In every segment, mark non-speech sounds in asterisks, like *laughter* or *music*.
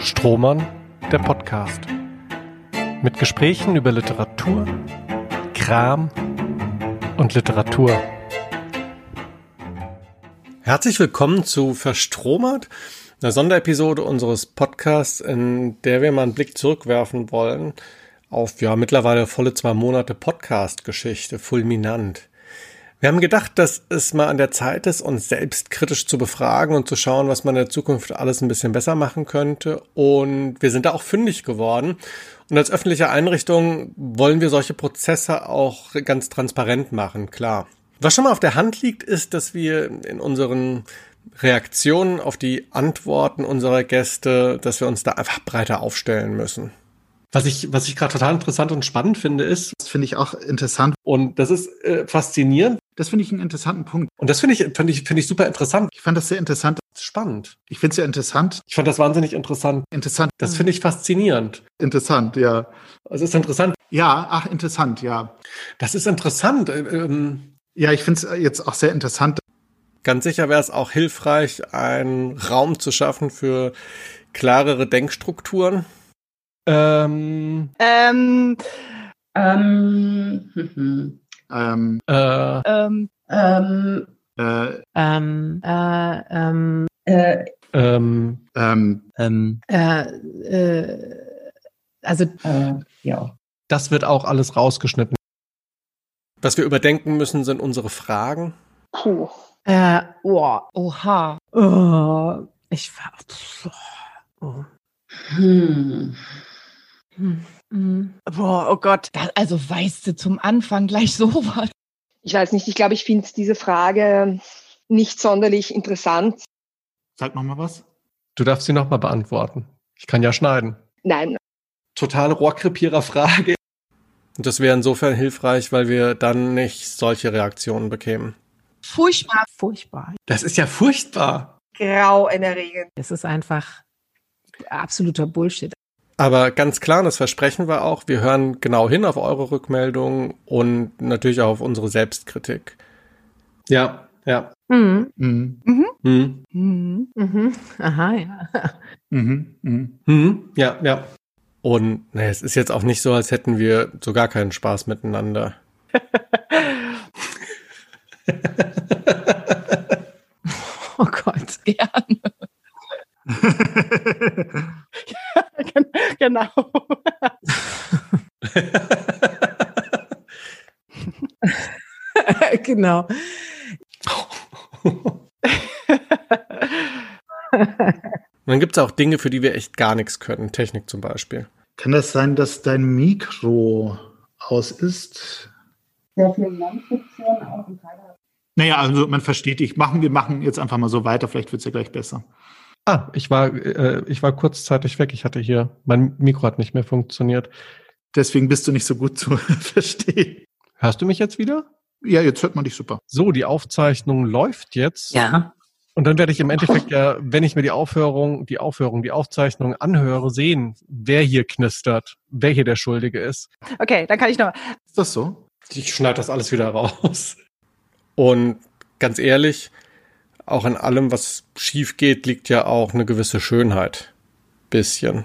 Strohmann, der Podcast. Mit Gesprächen über Literatur, Kram und Literatur. Herzlich willkommen zu Verstromert, einer Sonderepisode unseres Podcasts, in der wir mal einen Blick zurückwerfen wollen auf ja mittlerweile volle zwei Monate Podcast-Geschichte, fulminant. Wir haben gedacht, dass es mal an der Zeit ist, uns selbst kritisch zu befragen und zu schauen, was man in der Zukunft alles ein bisschen besser machen könnte. Und wir sind da auch fündig geworden. Und als öffentliche Einrichtung wollen wir solche Prozesse auch ganz transparent machen, klar. Was schon mal auf der Hand liegt, ist, dass wir in unseren Reaktionen auf die Antworten unserer Gäste, dass wir uns da einfach breiter aufstellen müssen. Was ich, was ich gerade total interessant und spannend finde, ist. Das finde ich auch interessant. Und das ist äh, faszinierend. Das finde ich einen interessanten Punkt. Und das finde ich, finde ich, finde ich super interessant. Ich fand das sehr interessant. Spannend. Ich finde es sehr interessant. Ich fand das wahnsinnig interessant. Interessant. Das finde ich faszinierend. Interessant, ja. Es ist interessant. Ja, ach, interessant, ja. Das ist interessant. Ähm, ja, ich finde es jetzt auch sehr interessant. Ganz sicher wäre es auch hilfreich, einen Raum zu schaffen für klarere Denkstrukturen. Ähm. Ähm. Ähm. Hm, ähm. Äh. Ähm. Ähm. Äh. Ähm. Äh. Ähm. Äh. Ähm. Ähm. Ähm. Äh. Äh. Also. Äh. Ja. Das wird auch alles rausgeschnitten. Was wir überdenken müssen, sind unsere Fragen. Puh. Äh. Oh. Oha. Oh. Ich war. Oh. Hm. Hm. Boah, oh Gott. Das, also weißt du zum Anfang gleich *laughs* sowas. Ich weiß nicht, ich glaube, ich finde diese Frage nicht sonderlich interessant. Sag noch mal was. Du darfst sie noch mal beantworten. Ich kann ja schneiden. Nein. Totale Rohrkrepierer-Frage. Und das wäre insofern hilfreich, weil wir dann nicht solche Reaktionen bekämen. Furchtbar, furchtbar. Das ist ja furchtbar. Grau in der Regel. Es ist einfach absoluter Bullshit. Aber ganz klar, das versprechen wir auch, wir hören genau hin auf eure Rückmeldungen und natürlich auch auf unsere Selbstkritik. Ja, ja. Mhm. Mhm. Mhm. Mhm. Mhm. Mhm. Aha, ja. Mhm. Mhm. Mhm. Ja, ja. Und ne, es ist jetzt auch nicht so, als hätten wir so gar keinen Spaß miteinander. *laughs* oh Gott, gerne. genau. Genau. *laughs* dann gibt es auch Dinge, für die wir echt gar nichts können. Technik zum Beispiel. Kann das sein, dass dein Mikro aus ist? Sehr viel Non-Fiktion auch im Teil. Naja, also man versteht dich. Machen wir machen jetzt einfach mal so weiter. Vielleicht wird es ja gleich besser. Ah, ich war, äh, ich war kurzzeitig weg. Ich hatte hier, mein Mikro hat nicht mehr funktioniert. Deswegen bist du nicht so gut zu *laughs* verstehen. Hörst du mich jetzt wieder? Ja, jetzt hört man dich super. So, die Aufzeichnung läuft jetzt. Ja. Und dann werde ich im Endeffekt ja, wenn ich mir die Aufhörung, die Aufhörung, die Aufzeichnung anhöre, sehen, wer hier knistert, wer hier der Schuldige ist. Okay, dann kann ich noch. Ist das so? Ich schneide das alles wieder raus. Und ganz ehrlich, auch in allem, was schief geht, liegt ja auch eine gewisse Schönheit. Bisschen.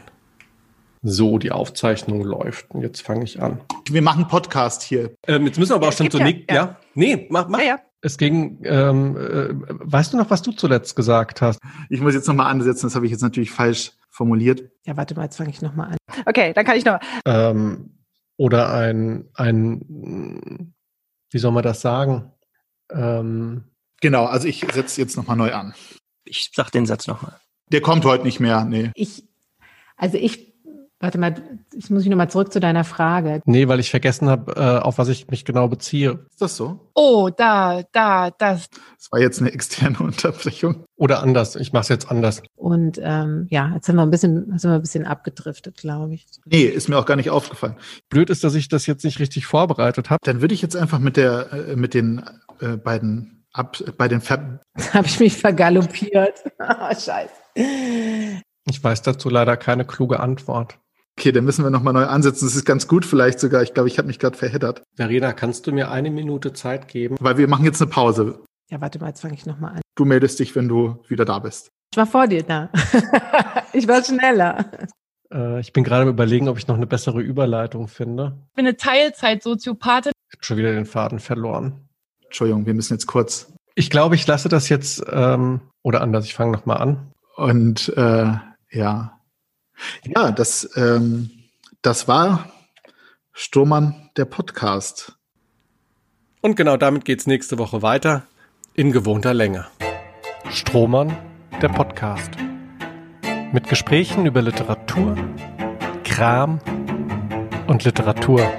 So, die Aufzeichnung läuft. Und jetzt fange ich an. Wir machen Podcast hier. Ähm, jetzt müssen wir aber auch schon zu ja, Nick. Ja. ja? Nee, mach, mach. Ja, ja. Es ging, ähm, äh, weißt du noch, was du zuletzt gesagt hast? Ich muss jetzt nochmal ansetzen, das habe ich jetzt natürlich falsch formuliert. Ja, warte mal, jetzt fange ich nochmal an. Okay, dann kann ich noch. Ähm, oder ein, ein, wie soll man das sagen? Ähm, Genau, also ich setze jetzt nochmal neu an. Ich sag den Satz nochmal. Der kommt heute nicht mehr, nee. Ich, also ich, warte mal, ich muss ich nochmal zurück zu deiner Frage. Nee, weil ich vergessen habe, äh, auf was ich mich genau beziehe. Ist das so? Oh, da, da, das. Das war jetzt eine externe *laughs* Unterbrechung. Oder anders. Ich mache es jetzt anders. Und ähm, ja, jetzt sind wir ein bisschen, sind wir ein bisschen abgedriftet, glaube ich. Nee, ist mir auch gar nicht aufgefallen. Blöd ist, dass ich das jetzt nicht richtig vorbereitet habe. Dann würde ich jetzt einfach mit der, äh, mit den äh, beiden ab bei den Ver *laughs* Habe ich mich vergaloppiert. oh, *laughs* scheiße. Ich weiß dazu leider keine kluge Antwort. Okay, dann müssen wir nochmal neu ansetzen. Das ist ganz gut vielleicht sogar. Ich glaube, ich habe mich gerade verheddert. Verena, kannst du mir eine Minute Zeit geben? Weil wir machen jetzt eine Pause. Ja, warte mal, jetzt fange ich nochmal an. Du meldest dich, wenn du wieder da bist. Ich war vor dir da. *laughs* ich war schneller. Äh, ich bin gerade überlegen, ob ich noch eine bessere Überleitung finde. Ich bin eine Teilzeit-Soziopathin. Ich habe schon wieder den Faden verloren. Entschuldigung, wir müssen jetzt kurz. Ich glaube, ich lasse das jetzt, ähm, oder anders, ich fange nochmal an. Und äh, ja. Ja, das, ähm, das war Sturmann, der Podcast. Und genau damit geht's nächste Woche weiter in gewohnter Länge. Strohmann, der Podcast. Mit Gesprächen über Literatur, Kram und Literatur.